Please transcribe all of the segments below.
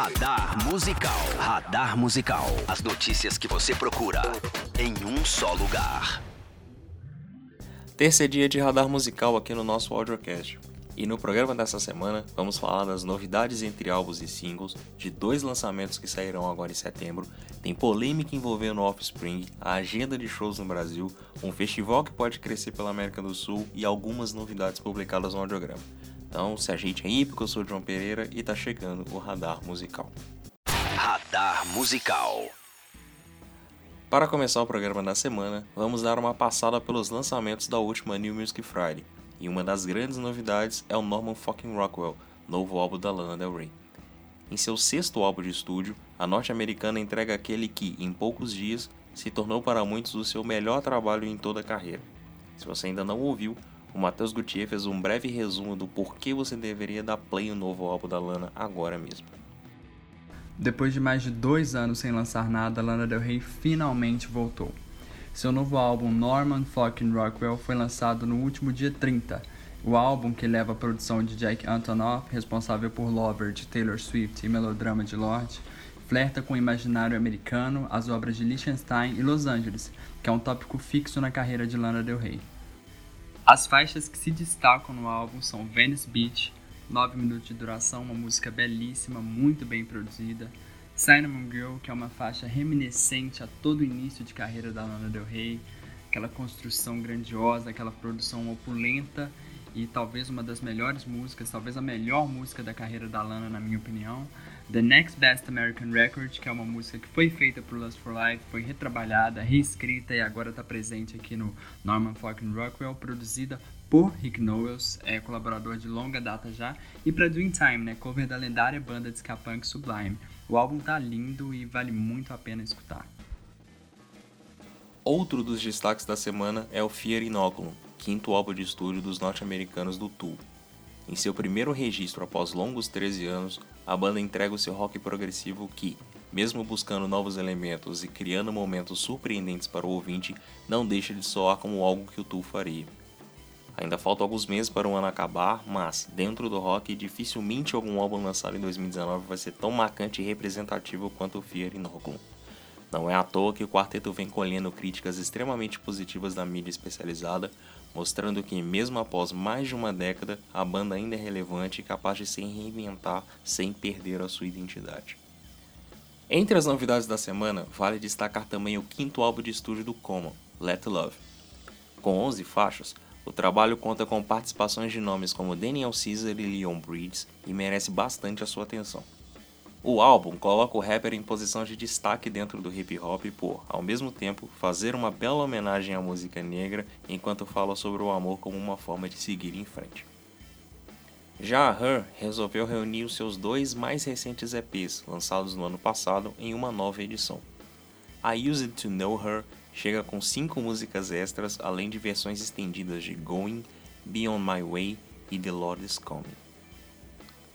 Radar Musical. Radar Musical. As notícias que você procura em um só lugar. Terceiro dia de radar musical aqui no nosso audiocast. E no programa dessa semana vamos falar das novidades entre álbuns e singles, de dois lançamentos que sairão agora em setembro, tem polêmica envolvendo Offspring, a agenda de shows no Brasil, um festival que pode crescer pela América do Sul e algumas novidades publicadas no audiograma. Então se ajeite aí, porque eu sou o João Pereira e tá chegando o Radar Musical. Radar Musical. Para começar o programa da semana, vamos dar uma passada pelos lançamentos da última New Music Friday. E uma das grandes novidades é o Norman Fucking Rockwell, novo álbum da Lana Del Rey. Em seu sexto álbum de estúdio, a norte-americana entrega aquele que, em poucos dias, se tornou para muitos o seu melhor trabalho em toda a carreira. Se você ainda não ouviu, o Matheus Gutierrez fez um breve resumo do porquê você deveria dar play no novo álbum da Lana agora mesmo. Depois de mais de dois anos sem lançar nada, Lana Del Rey finalmente voltou. Seu novo álbum Norman Fucking Rockwell foi lançado no último dia 30. O álbum, que leva a produção de Jack Antonoff, responsável por Lover de Taylor Swift e Melodrama de Lorde, flerta com o imaginário americano, as obras de Liechtenstein e Los Angeles, que é um tópico fixo na carreira de Lana Del Rey. As faixas que se destacam no álbum são Venice Beach, 9 minutos de duração, uma música belíssima, muito bem produzida. Cinnamon Girl, que é uma faixa reminiscente a todo o início de carreira da Lana Del Rey, aquela construção grandiosa, aquela produção opulenta e talvez uma das melhores músicas, talvez a melhor música da carreira da Lana, na minha opinião. The Next Best American Record, que é uma música que foi feita por Lust for Life, foi retrabalhada, reescrita e agora está presente aqui no Norman Fucking Rockwell, produzida por Rick Nowels, é colaborador de longa data já, e para Dreamtime, né, cover da lendária banda de ska punk Sublime. O álbum tá lindo e vale muito a pena escutar. Outro dos destaques da semana é o Fear Inoculum, quinto álbum de estúdio dos norte-americanos do Tool. Em seu primeiro registro após longos 13 anos, a banda entrega o seu rock progressivo que, mesmo buscando novos elementos e criando momentos surpreendentes para o ouvinte, não deixa de soar como algo que o Tool faria. Ainda faltam alguns meses para o ano acabar, mas, dentro do rock, dificilmente algum álbum lançado em 2019 vai ser tão marcante e representativo quanto o Fear Inoculum. Não é à toa que o quarteto vem colhendo críticas extremamente positivas da mídia especializada, mostrando que, mesmo após mais de uma década, a banda ainda é relevante e capaz de se reinventar sem perder a sua identidade. Entre as novidades da semana, vale destacar também o quinto álbum de estúdio do Common, Let Love. Com 11 faixas, o trabalho conta com participações de nomes como Daniel Caesar e Leon Bridges e merece bastante a sua atenção. O álbum coloca o rapper em posição de destaque dentro do hip hop por, ao mesmo tempo, fazer uma bela homenagem à música negra enquanto fala sobre o amor como uma forma de seguir em frente. Já a Her resolveu reunir os seus dois mais recentes EPs, lançados no ano passado, em uma nova edição. I Used to Know Her chega com cinco músicas extras, além de versões estendidas de Going, Beyond My Way e The Lord Is Coming.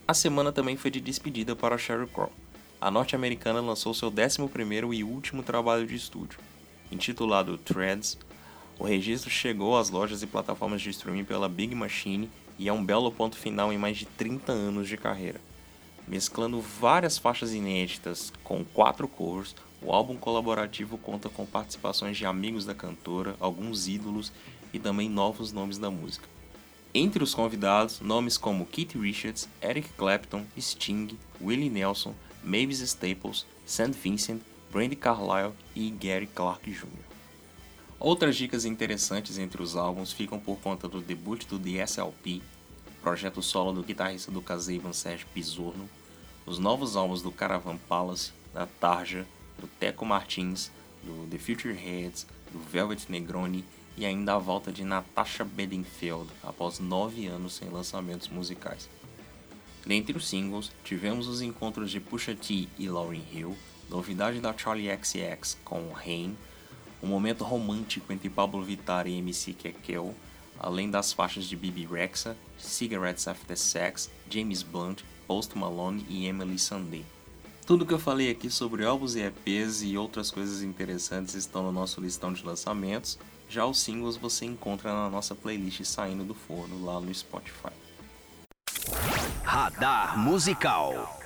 A semana também foi de despedida para Sheryl Crow. A norte-americana lançou seu 11º e último trabalho de estúdio. Intitulado Threads, o registro chegou às lojas e plataformas de streaming pela Big Machine e é um belo ponto final em mais de 30 anos de carreira. Mesclando várias faixas inéditas com quatro covers, o álbum colaborativo conta com participações de amigos da cantora, alguns ídolos e também novos nomes da música. Entre os convidados, nomes como Keith Richards, Eric Clapton, Sting, Willie Nelson, Mavis Staples, St. Vincent, Brandy Carlile e Gary Clark Jr. Outras dicas interessantes entre os álbuns ficam por conta do debut do The SLP, projeto solo do guitarrista do Kazavan Sérgio Pisorno, os novos álbuns do Caravan Palace, da Tarja, do Teco Martins, do The Future Heads, do Velvet Negroni e ainda a volta de Natasha Bedingfield após nove anos sem lançamentos musicais. Dentre os singles, tivemos os encontros de Pusha T e Lauryn Hill, novidade da Charlie XCX com Rain, um momento romântico entre Pablo Vittar e MC Kekel, além das faixas de Bibi Rexa, Cigarettes After Sex, James Blunt, Post Malone e Emily Sandé. Tudo que eu falei aqui sobre álbuns e EPs e outras coisas interessantes estão no nosso listão de lançamentos. Já os singles você encontra na nossa playlist Saindo do Forno lá no Spotify. Radar Musical.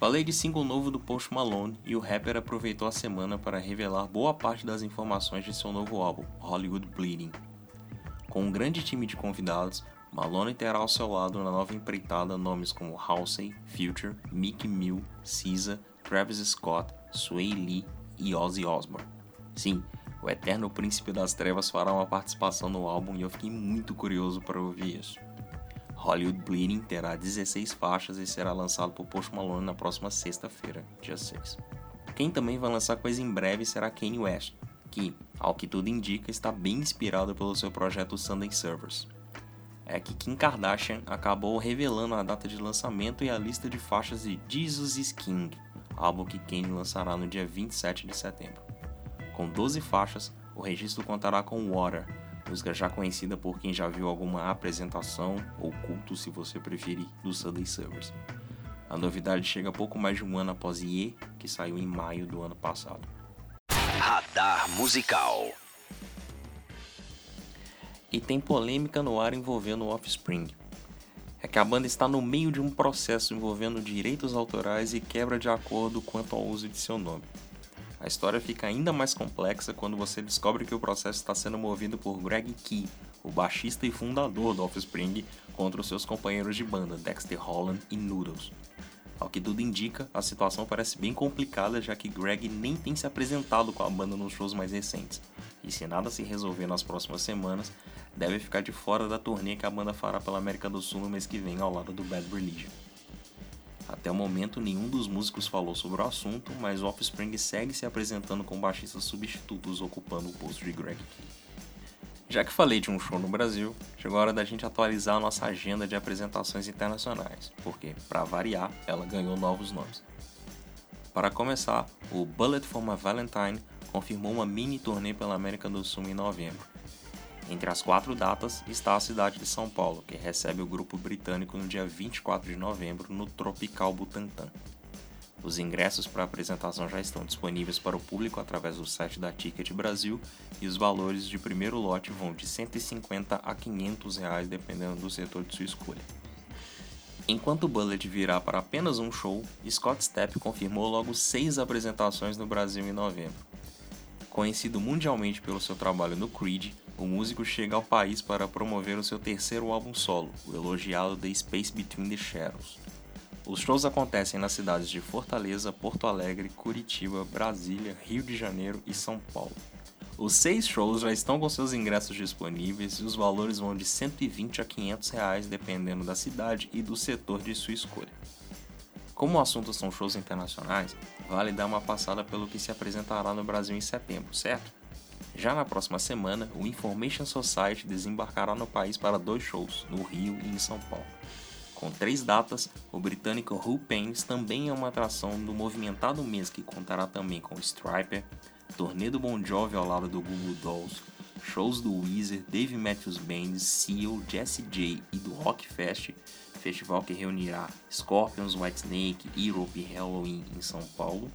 Falei de single novo do Post Malone e o rapper aproveitou a semana para revelar boa parte das informações de seu novo álbum, Hollywood Bleeding. Com um grande time de convidados, Malone terá ao seu lado na nova empreitada nomes como Halsey, Future, Mickey Mill, SZA, Travis Scott, Sway Lee e Ozzy Osbourne. Sim, o eterno príncipe das trevas fará uma participação no álbum e eu fiquei muito curioso para ouvir isso. Hollywood Bleeding terá 16 faixas e será lançado por Post Malone na próxima sexta-feira, dia 6. Quem também vai lançar coisa em breve será Kanye West, que, ao que tudo indica, está bem inspirado pelo seu projeto Sunday Servers. É que Kim Kardashian acabou revelando a data de lançamento e a lista de faixas de Jesus is King, álbum que Kanye lançará no dia 27 de setembro. Com 12 faixas, o registro contará com Water, música já conhecida por quem já viu alguma apresentação ou culto, se você preferir, do Sunday Servers. A novidade chega pouco mais de um ano após Ye, que saiu em maio do ano passado. Radar Musical E tem polêmica no ar envolvendo o Offspring. É que a banda está no meio de um processo envolvendo direitos autorais e quebra de acordo quanto ao uso de seu nome. A história fica ainda mais complexa quando você descobre que o processo está sendo movido por Greg Key, o baixista e fundador do Offspring, contra os seus companheiros de banda Dexter Holland e Noodles. Ao que tudo indica, a situação parece bem complicada já que Greg nem tem se apresentado com a banda nos shows mais recentes, e se nada se resolver nas próximas semanas, deve ficar de fora da turnê que a banda fará pela América do Sul no mês que vem ao lado do Bad Religion. Até o momento, nenhum dos músicos falou sobre o assunto, mas Offspring segue se apresentando com baixistas substitutos ocupando o posto de Greg Key. Já que falei de um show no Brasil, chegou a hora da gente atualizar a nossa agenda de apresentações internacionais, porque, para variar, ela ganhou novos nomes. Para começar, o Bullet for My Valentine confirmou uma mini turnê pela América do Sul em novembro, entre as quatro datas está a cidade de São Paulo, que recebe o grupo britânico no dia 24 de novembro no Tropical Butantã. Os ingressos para a apresentação já estão disponíveis para o público através do site da Ticket Brasil e os valores de primeiro lote vão de 150 a 500 reais dependendo do setor de sua escolha. Enquanto o Bullet virá para apenas um show, Scott Stepp confirmou logo seis apresentações no Brasil em novembro. Conhecido mundialmente pelo seu trabalho no Creed, o músico chega ao país para promover o seu terceiro álbum solo, o elogiado The Space Between the Shadows. Os shows acontecem nas cidades de Fortaleza, Porto Alegre, Curitiba, Brasília, Rio de Janeiro e São Paulo. Os seis shows já estão com seus ingressos disponíveis e os valores vão de 120 a 500 reais dependendo da cidade e do setor de sua escolha. Como o assunto são shows internacionais, vale dar uma passada pelo que se apresentará no Brasil em setembro, certo? Já na próxima semana, o Information Society desembarcará no país para dois shows, no Rio e em São Paulo. Com três datas, o britânico Who Pains também é uma atração do movimentado mês que contará também com Striper, turnê do Bon Jovi ao lado do Google Dolls, shows do Weezer, Dave Matthews Band, Seal, Jesse J e do Rock Fest, festival que reunirá Scorpions, Whitesnake, Europe e Halloween em São Paulo,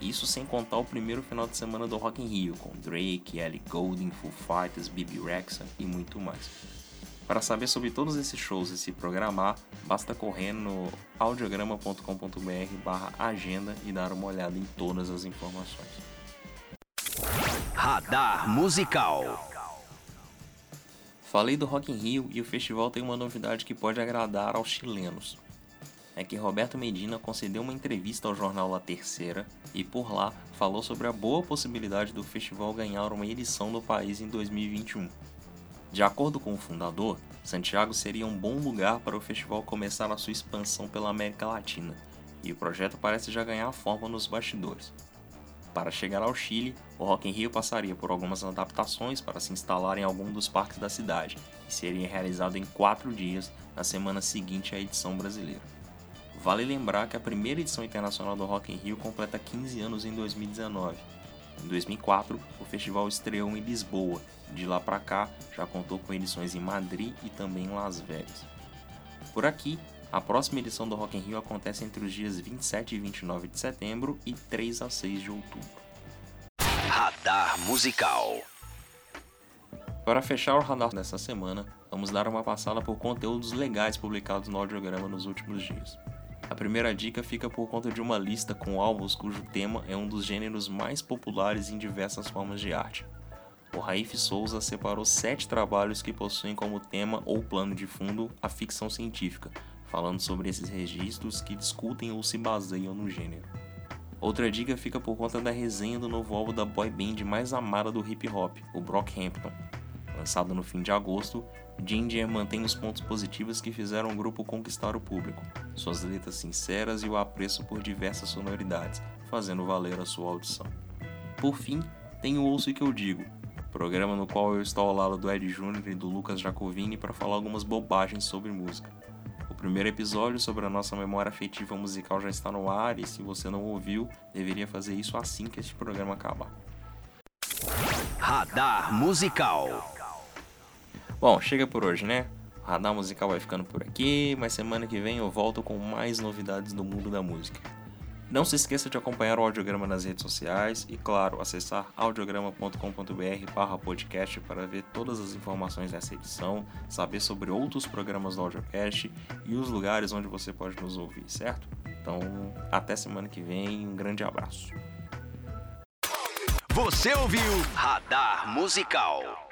isso sem contar o primeiro final de semana do Rock in Rio, com Drake, Ellie Goulding, Foo Fighters, Bibi Rexa e muito mais. Para saber sobre todos esses shows e se programar, basta correr no audiograma.com.br barra agenda e dar uma olhada em todas as informações. Radar Musical Falei do Rock in Rio e o festival tem uma novidade que pode agradar aos chilenos é que Roberto Medina concedeu uma entrevista ao jornal La Terceira e por lá falou sobre a boa possibilidade do festival ganhar uma edição no país em 2021. De acordo com o fundador, Santiago seria um bom lugar para o festival começar a sua expansão pela América Latina, e o projeto parece já ganhar forma nos bastidores. Para chegar ao Chile, o Rock in Rio passaria por algumas adaptações para se instalar em algum dos parques da cidade, e seria realizado em quatro dias na semana seguinte à edição brasileira. Vale lembrar que a primeira edição internacional do Rock in Rio completa 15 anos em 2019. Em 2004, o festival estreou em Lisboa. De lá para cá, já contou com edições em Madrid e também em Las Vegas. Por aqui, a próxima edição do Rock in Rio acontece entre os dias 27 e 29 de setembro e 3 a 6 de outubro. Radar Musical Para fechar o radar dessa semana, vamos dar uma passada por conteúdos legais publicados no audiograma nos últimos dias. A primeira dica fica por conta de uma lista com álbuns cujo tema é um dos gêneros mais populares em diversas formas de arte. O Raif Souza separou sete trabalhos que possuem como tema ou plano de fundo a ficção científica, falando sobre esses registros que discutem ou se baseiam no gênero. Outra dica fica por conta da resenha do novo álbum da boy band mais amada do hip hop, o Brockhampton. Lançado no fim de agosto, Ginger mantém os pontos positivos que fizeram o grupo conquistar o público, suas letras sinceras e o apreço por diversas sonoridades, fazendo valer a sua audição. Por fim, tem o Ouço e Que Eu Digo, programa no qual eu estou ao lado do Ed Júnior e do Lucas Jacovini para falar algumas bobagens sobre música. O primeiro episódio sobre a nossa memória afetiva musical já está no ar e se você não ouviu, deveria fazer isso assim que este programa acabar. Radar Musical. Bom, chega por hoje, né? O Radar Musical vai ficando por aqui, mas semana que vem eu volto com mais novidades do mundo da música. Não se esqueça de acompanhar o audiograma nas redes sociais e, claro, acessar audiograma.com.br podcast para ver todas as informações dessa edição, saber sobre outros programas do Audiocast e os lugares onde você pode nos ouvir, certo? Então, até semana que vem, um grande abraço. Você ouviu Radar Musical.